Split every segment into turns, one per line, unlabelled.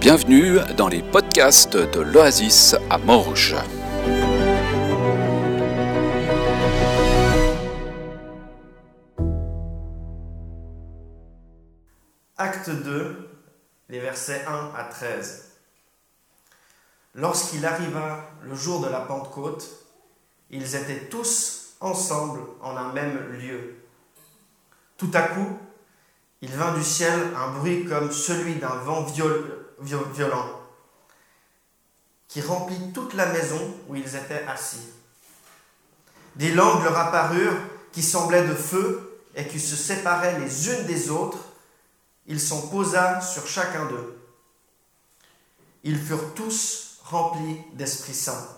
Bienvenue dans les podcasts de l'Oasis à Morges.
Acte 2, les versets 1 à 13. Lorsqu'il arriva le jour de la Pentecôte, ils étaient tous ensemble en un même lieu. Tout à coup, il vint du ciel un bruit comme celui d'un vent violent qui remplit toute la maison où ils étaient assis. Des langues leur apparurent qui semblaient de feu et qui se séparaient les unes des autres. Il s'en posa sur chacun d'eux. Ils furent tous remplis d'Esprit Saint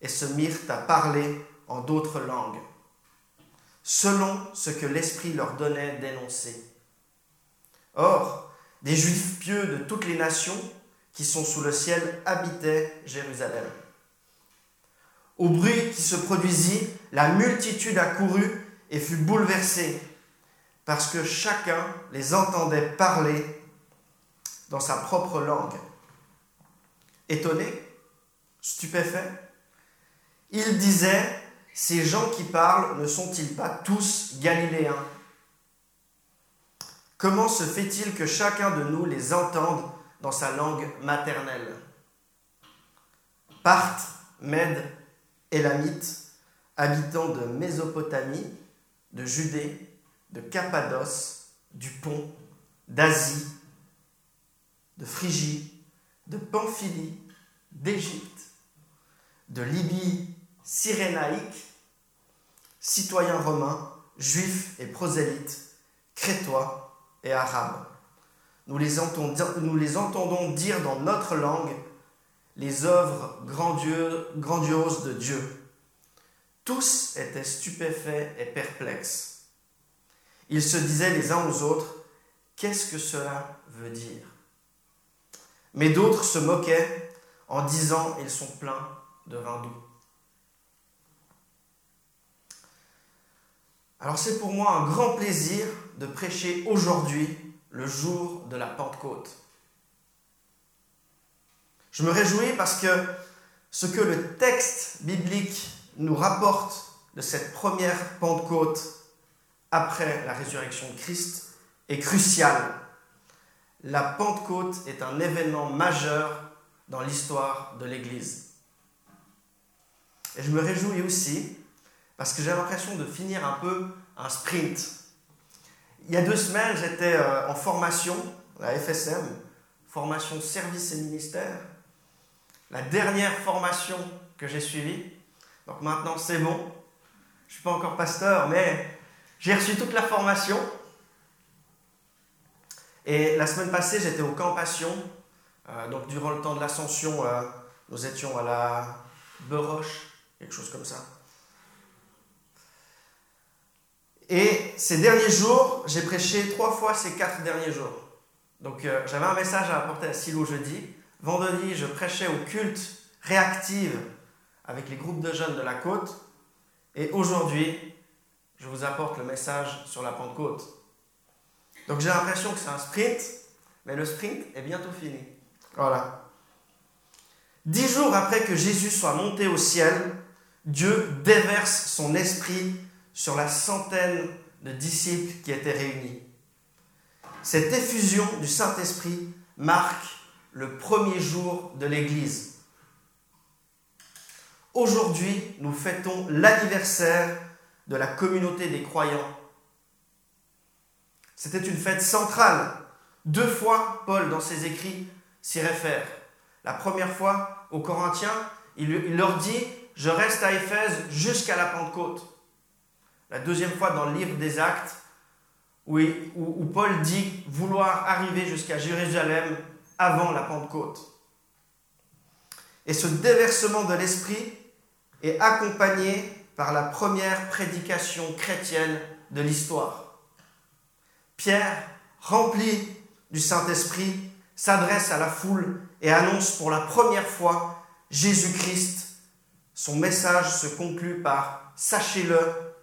et se mirent à parler en d'autres langues, selon ce que l'Esprit leur donnait d'énoncer. Or, des Juifs pieux de toutes les nations qui sont sous le ciel habitaient Jérusalem. Au bruit qui se produisit, la multitude accourut et fut bouleversée, parce que chacun les entendait parler dans sa propre langue. Étonné, stupéfait, il disait, ces gens qui parlent ne sont-ils pas tous galiléens? Comment se fait-il que chacun de nous les entende dans sa langue maternelle? Parthes, Mèdes, Élamites, habitants de Mésopotamie, de Judée, de Cappadoce, du Pont, d'Asie, de Phrygie, de Pamphylie, d'Égypte, de Libye cyrénaïque, citoyens romains, juifs et prosélytes, crétois, et arabes. Nous les, nous les entendons dire dans notre langue les œuvres grandioses de Dieu. Tous étaient stupéfaits et perplexes. Ils se disaient les uns aux autres, qu'est-ce que cela veut dire? Mais d'autres se moquaient en disant, ils sont pleins de vin doux. Alors c'est pour moi un grand plaisir de prêcher aujourd'hui, le jour de la Pentecôte. Je me réjouis parce que ce que le texte biblique nous rapporte de cette première Pentecôte après la résurrection de Christ est crucial. La Pentecôte est un événement majeur dans l'histoire de l'Église. Et je me réjouis aussi parce que j'ai l'impression de finir un peu un sprint il y a deux semaines, j'étais euh, en formation, la FSM, formation service et ministère. La dernière formation que j'ai suivie. Donc maintenant, c'est bon. Je ne suis pas encore pasteur, mais j'ai reçu toute la formation. Et la semaine passée, j'étais au camp Passion. Euh, donc durant le temps de l'ascension, euh, nous étions à la Beroche, quelque chose comme ça. Et ces derniers jours, j'ai prêché trois fois ces quatre derniers jours. Donc euh, j'avais un message à apporter à Silo jeudi. Vendredi, je prêchais au culte réactive avec les groupes de jeunes de la côte. Et aujourd'hui, je vous apporte le message sur la Pentecôte. Donc j'ai l'impression que c'est un sprint, mais le sprint est bientôt fini. Voilà. Dix jours après que Jésus soit monté au ciel, Dieu déverse son esprit sur la centaine de disciples qui étaient réunis. Cette effusion du Saint-Esprit marque le premier jour de l'Église. Aujourd'hui, nous fêtons l'anniversaire de la communauté des croyants. C'était une fête centrale. Deux fois, Paul, dans ses écrits, s'y réfère. La première fois, aux Corinthiens, il leur dit, je reste à Éphèse jusqu'à la Pentecôte. La deuxième fois dans le livre des Actes, où, Paul dit vouloir arriver jusqu'à Jérusalem avant la Pentecôte. Et ce déversement de l'Esprit est accompagné par la première prédication chrétienne de l'histoire. Pierre, rempli du Saint-Esprit, s'adresse à la foule et annonce pour la première fois Jésus-Christ. Son message se conclut par Sachez-le,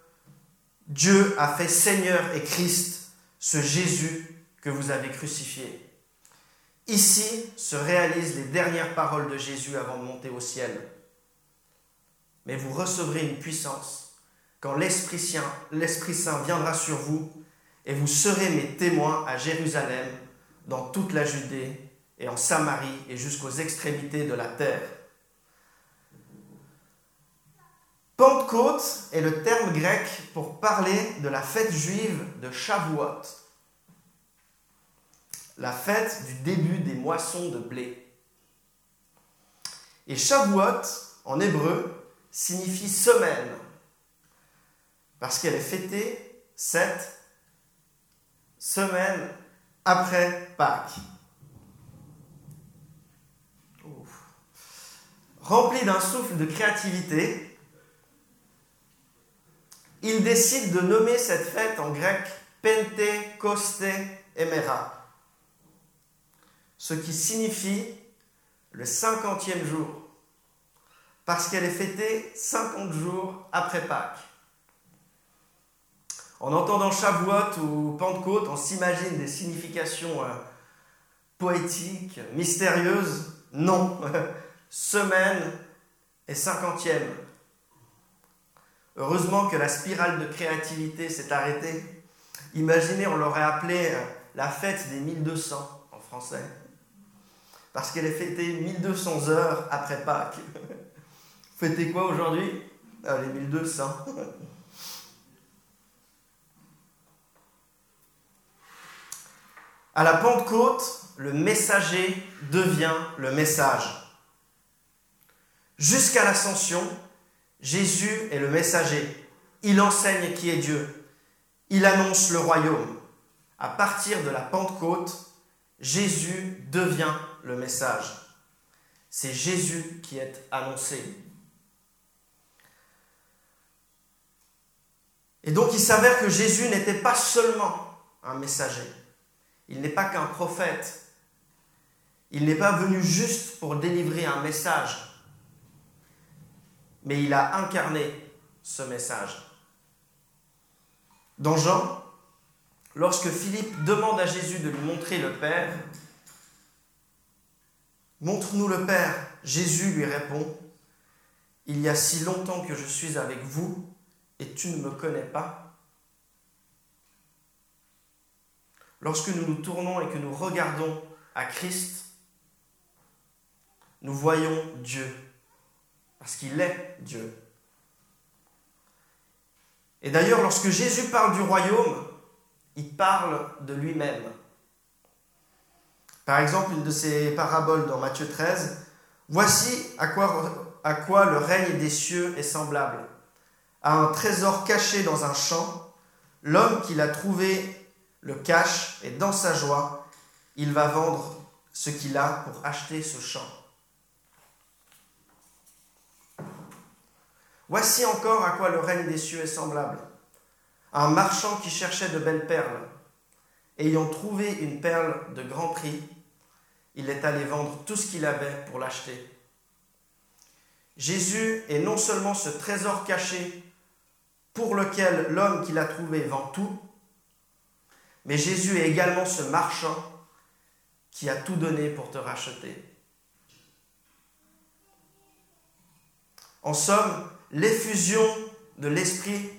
Dieu a fait Seigneur et Christ ce Jésus que vous avez crucifié. Ici se réalisent les dernières paroles de Jésus avant de monter au ciel. Mais vous recevrez une puissance quand l'Esprit Saint, viendra sur vous et vous serez mes témoins à Jérusalem, dans toute la Judée et en Samarie et jusqu'aux extrémités de la terre. Pentecôte est le terme grec pour parler de la fête juive de Shavuot, la fête du début des moissons de blé. Et Shavuot, en hébreu, signifie semaine, parce qu'elle est fêtée cette semaine après Pâques. Rempli d'un souffle de créativité, il décide de nommer cette fête en grec Pentecoste Emera, ce qui signifie le cinquantième jour, parce qu'elle est fêtée 50 jours après Pâques. En entendant Shavuot ou Pentecôte, on s'imagine des significations euh, poétiques, mystérieuses. Non, semaine et cinquantième. Heureusement que la spirale de créativité s'est arrêtée. Imaginez, on l'aurait appelée euh, la fête des 1200 en français. Parce qu'elle est fêtée 1200 heures après Pâques. Fêtez quoi aujourd'hui? Ah, Les 1200. À la Pentecôte, le messager devient le message. Jusqu'à l'ascension, Jésus est le messager. Il enseigne qui est Dieu. Il annonce le royaume. À partir de la Pentecôte, Jésus devient le message. C'est Jésus qui est annoncé. Et donc il s'avère que Jésus n'était pas seulement un messager. Il n'est pas qu'un prophète. Il n'est pas venu juste pour délivrer un message, mais il a incarné ce message. Dans Jean, lorsque Philippe demande à Jésus de lui montrer le Père, Montre-nous le Père. Jésus lui répond, Il y a si longtemps que je suis avec vous et tu ne me connais pas. Lorsque nous nous tournons et que nous regardons à Christ, nous voyons Dieu, parce qu'il est Dieu. Et d'ailleurs, lorsque Jésus parle du royaume, il parle de lui-même. Par exemple, une de ses paraboles dans Matthieu 13, Voici à quoi, le règne des cieux est semblable. À un trésor caché dans un champ, l'homme qui l'a trouvé le cache et dans sa joie, il va vendre ce qu'il a pour acheter ce champ. Voici encore à quoi le règne des cieux est semblable. Un marchand qui cherchait de belles perles. Ayant trouvé une perle de grand prix, il est allé vendre tout ce qu'il avait pour l'acheter. Jésus est non seulement ce trésor caché pour lequel l'homme qui l'a trouvé vend tout, mais Jésus est également ce marchand qui a tout donné pour te racheter. En somme, l'effusion de l'Esprit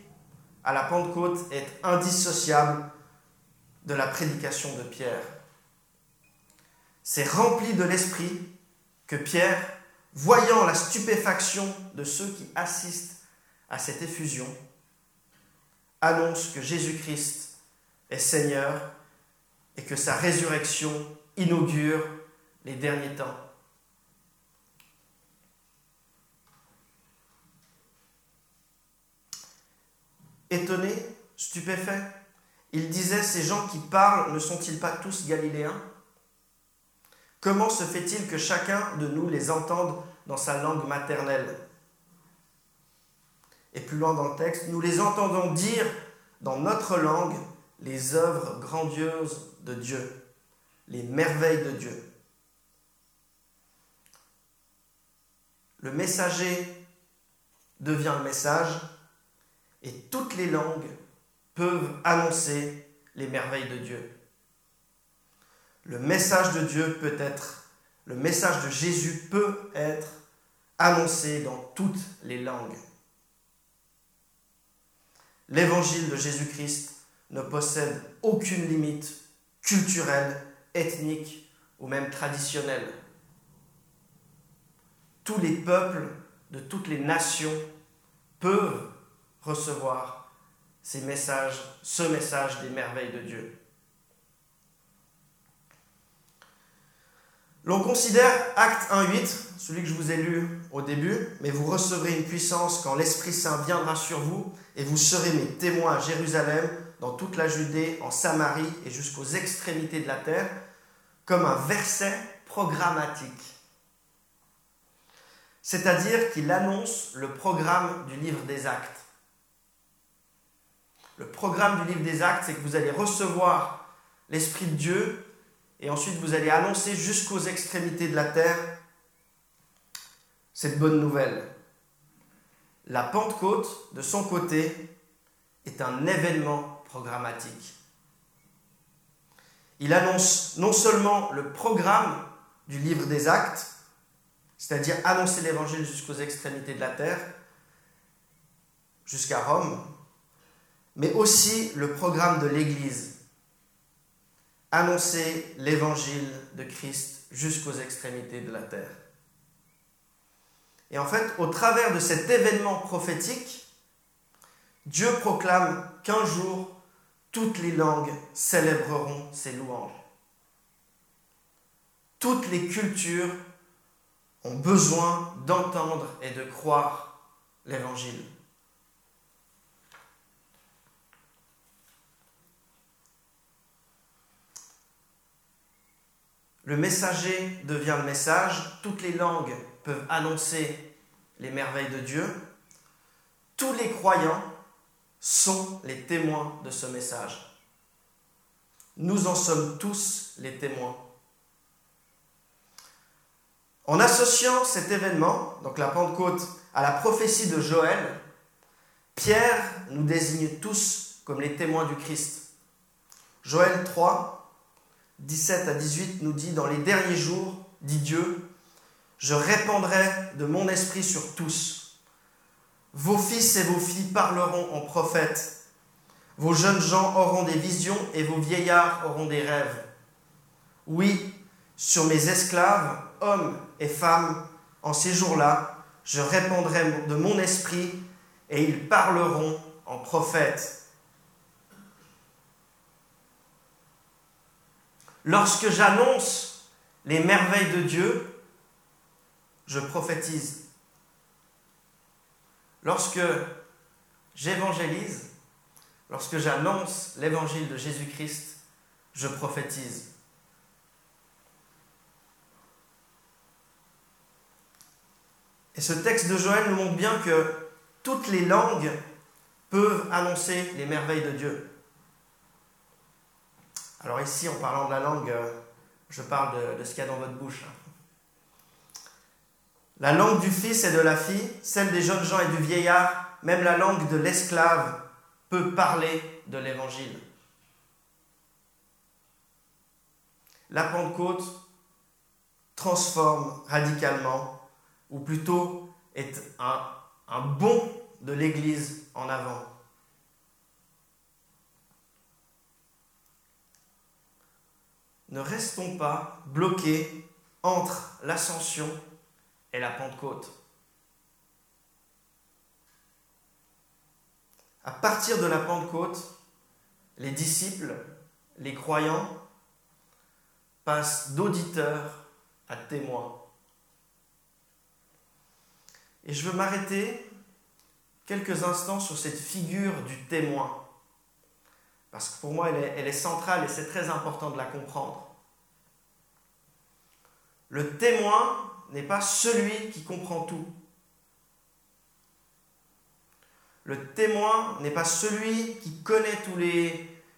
à la Pentecôte est indissociable de la prédication de Pierre. C'est rempli de l'Esprit que Pierre, voyant la stupéfaction de ceux qui assistent à cette effusion, annonce que Jésus-Christ est Seigneur et que sa résurrection inaugure les derniers temps. Étonné, stupéfait, il disait, ces gens qui parlent ne sont-ils pas tous galiléens? Comment se fait-il que chacun de nous les entende dans sa langue maternelle? Et plus loin dans le texte, nous les entendons dire dans notre langue les œuvres grandioses de Dieu, les merveilles de Dieu. Le messager devient le message et toutes les langues peuvent annoncer les merveilles de Dieu. le message de Dieu peut être, le message de Jésus peut être annoncé dans toutes les langues. L'évangile de Jésus-Christ ne possède aucune limite culturelle, ethnique ou même traditionnelle. Tous les peuples de toutes les nations peuvent recevoir ces messages, ce message des merveilles de Dieu. L'on considère Acte 1.8, celui que je vous ai lu au début, mais vous recevrez une puissance quand l'Esprit Saint viendra sur vous, et vous serez mes témoins à Jérusalem, dans toute la Judée, en Samarie et jusqu'aux extrémités de la terre, comme un verset programmatique. C'est-à-dire qu'il annonce le programme du livre des actes. Le programme du livre des actes, c'est que vous allez recevoir l'Esprit de Dieu et ensuite vous allez annoncer jusqu'aux extrémités de la terre cette bonne nouvelle. La Pentecôte, de son côté, est un événement programmatique. Il annonce non seulement le programme du livre des actes, c'est-à-dire annoncer l'évangile jusqu'aux extrémités de la terre, jusqu'à Rome, mais aussi le programme de l'Église, annoncer l'évangile de Christ jusqu'aux extrémités de la terre. Et en fait, au travers de cet événement prophétique, Dieu proclame qu'un jour, toutes les langues célébreront ses louanges. Toutes les cultures ont besoin d'entendre et de croire l'évangile. Le messager devient le message, toutes les langues peuvent annoncer les merveilles de Dieu. Tous les croyants sont les témoins de ce message. Nous en sommes tous les témoins. En associant cet événement, donc la Pentecôte, à la prophétie de Joël, Pierre nous désigne tous comme les témoins du Christ. Joël 3, 17 à 18 nous dit, dans les derniers jours, dit Dieu, je répandrai de mon esprit sur tous. Vos fils et vos filles parleront en prophètes. Vos jeunes gens auront des visions et vos vieillards auront des rêves. Oui, sur mes esclaves, hommes et femmes, en ces jours-là, je répandrai de mon esprit et ils parleront en prophètes. Lorsque j'annonce les merveilles de Dieu, je prophétise. Lorsque j'évangélise, lorsque j'annonce l'évangile de Jésus-Christ, je prophétise. Et ce texte de Joël nous montre bien que toutes les langues peuvent annoncer les merveilles de Dieu. Alors ici, en parlant de la langue, euh, je parle de, ce qu'il y a dans votre bouche. La langue du fils et de la fille, celle des jeunes gens et du vieillard, même la langue de l'esclave peut parler de l'évangile. La Pentecôte transforme radicalement, ou plutôt est un bond de l'Église en avant. Ne restons pas bloqués entre l'ascension et la Pentecôte. À partir de la Pentecôte, les disciples, les croyants, passent d'auditeurs à témoins. Et je veux m'arrêter quelques instants sur cette figure du témoin. Parce que pour moi, elle est, centrale et c'est très important de la comprendre. Le témoin n'est pas celui qui comprend tout. Le témoin n'est pas celui qui connaît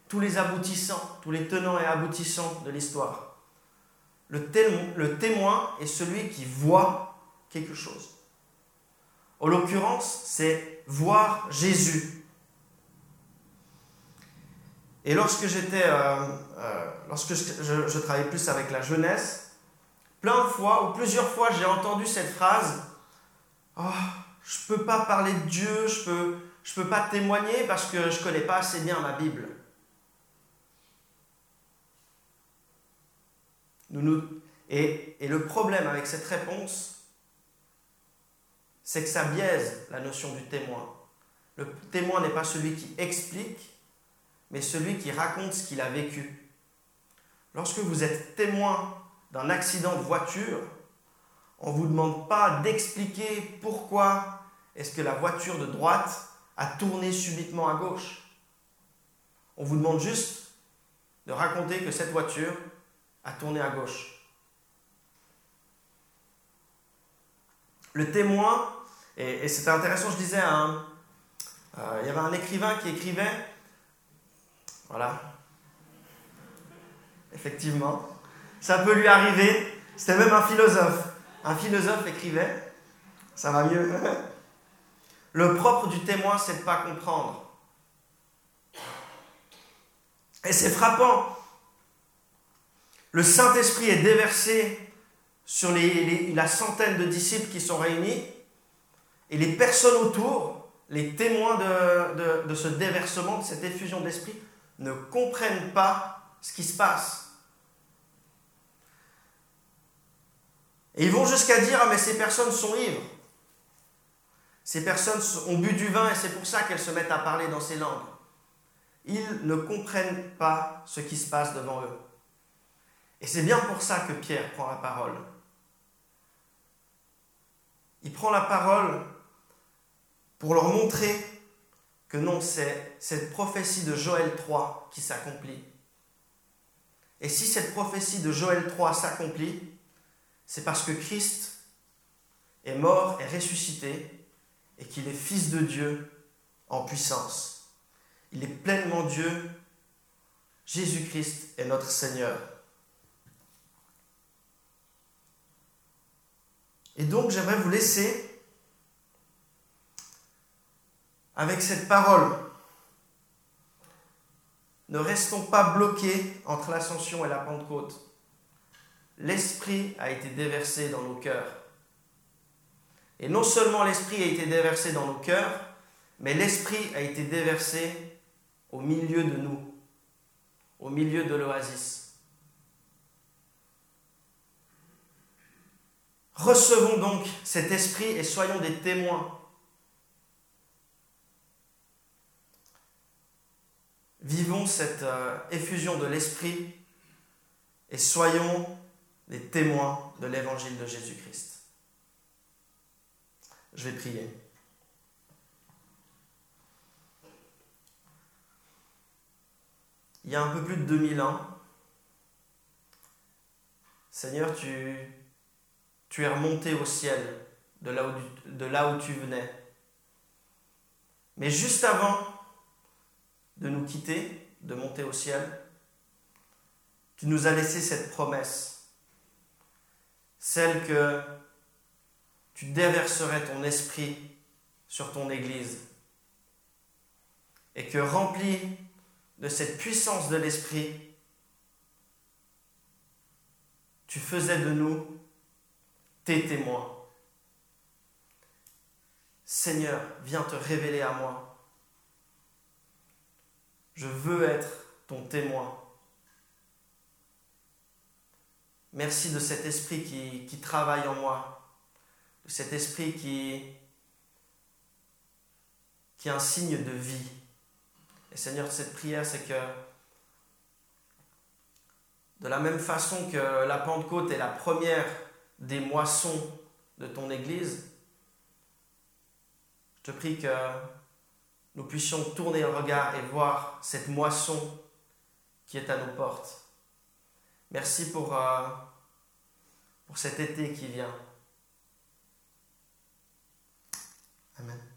tous les, aboutissants, tous les tenants et aboutissants de l'histoire. Le témoin, le témoin est celui qui voit quelque chose. En l'occurrence, c'est voir Jésus. Et lorsque j'étais, euh, euh, lorsque je, travaillais plus avec la jeunesse, plein de fois ou plusieurs fois, j'ai entendu cette phrase oh, Je peux pas parler de Dieu, je peux, je peux pas témoigner parce que je connais pas assez bien ma Bible. Et le problème avec cette réponse, c'est que ça biaise la notion du témoin. Le témoin n'est pas celui qui explique, mais celui qui raconte ce qu'il a vécu. Lorsque vous êtes témoin d'un accident de voiture, on ne vous demande pas d'expliquer pourquoi est-ce que la voiture de droite a tourné subitement à gauche. On vous demande juste de raconter que cette voiture a tourné à gauche. Le témoin, et, c'était intéressant, je disais, euh, il y avait un écrivain qui écrivait voilà. Effectivement. Ça peut lui arriver. C'était même un philosophe. Un philosophe écrivait. Ça va mieux. Le propre du témoin, c'est de ne pas comprendre. Et c'est frappant. Le Saint-Esprit est déversé sur la centaine de disciples qui sont réunis. Et les personnes autour, les témoins de, de ce déversement, de cette effusion d'esprit, ne comprennent pas ce qui se passe. Et ils vont jusqu'à dire, ah mais ces personnes sont ivres. Ces personnes ont bu du vin et c'est pour ça qu'elles se mettent à parler dans ces langues. Ils ne comprennent pas ce qui se passe devant eux. Et c'est bien pour ça que Pierre prend la parole. Il prend la parole pour leur montrer que non, c'est cette prophétie de Joël 3 qui s'accomplit. Et si cette prophétie de Joël 3 s'accomplit, c'est parce que Christ est mort et ressuscité et qu'il est fils de Dieu en puissance. Il est pleinement Dieu. Jésus-Christ est notre Seigneur. Et donc j'aimerais vous laisser avec cette parole. Ne restons pas bloqués entre l'ascension et la Pentecôte. L'Esprit a été déversé dans nos cœurs. Et non seulement l'Esprit a été déversé dans nos cœurs, mais l'Esprit a été déversé au milieu de nous, au milieu de l'oasis. Recevons donc cet Esprit et soyons des témoins Vivons cette euh, effusion de l'Esprit et soyons des témoins de l'évangile de Jésus-Christ. Je vais prier. Il y a un peu plus de 2000 ans, Seigneur, tu, es remonté au ciel de là où tu venais. Mais juste avant de nous quitter, de monter au ciel, tu nous as laissé cette promesse, celle que tu déverserais ton esprit sur ton Église et que rempli de cette puissance de l'esprit, tu faisais de nous tes témoins. Seigneur, viens te révéler à moi je veux être ton témoin. Merci de cet esprit qui, travaille en moi, de cet esprit qui, qui est un signe de vie. Et Seigneur, cette prière, c'est que de la même façon que la Pentecôte est la première des moissons de ton Église, je te prie que nous puissions tourner le regard et voir cette moisson qui est à nos portes. Merci pour, euh, pour cet été qui vient. Amen.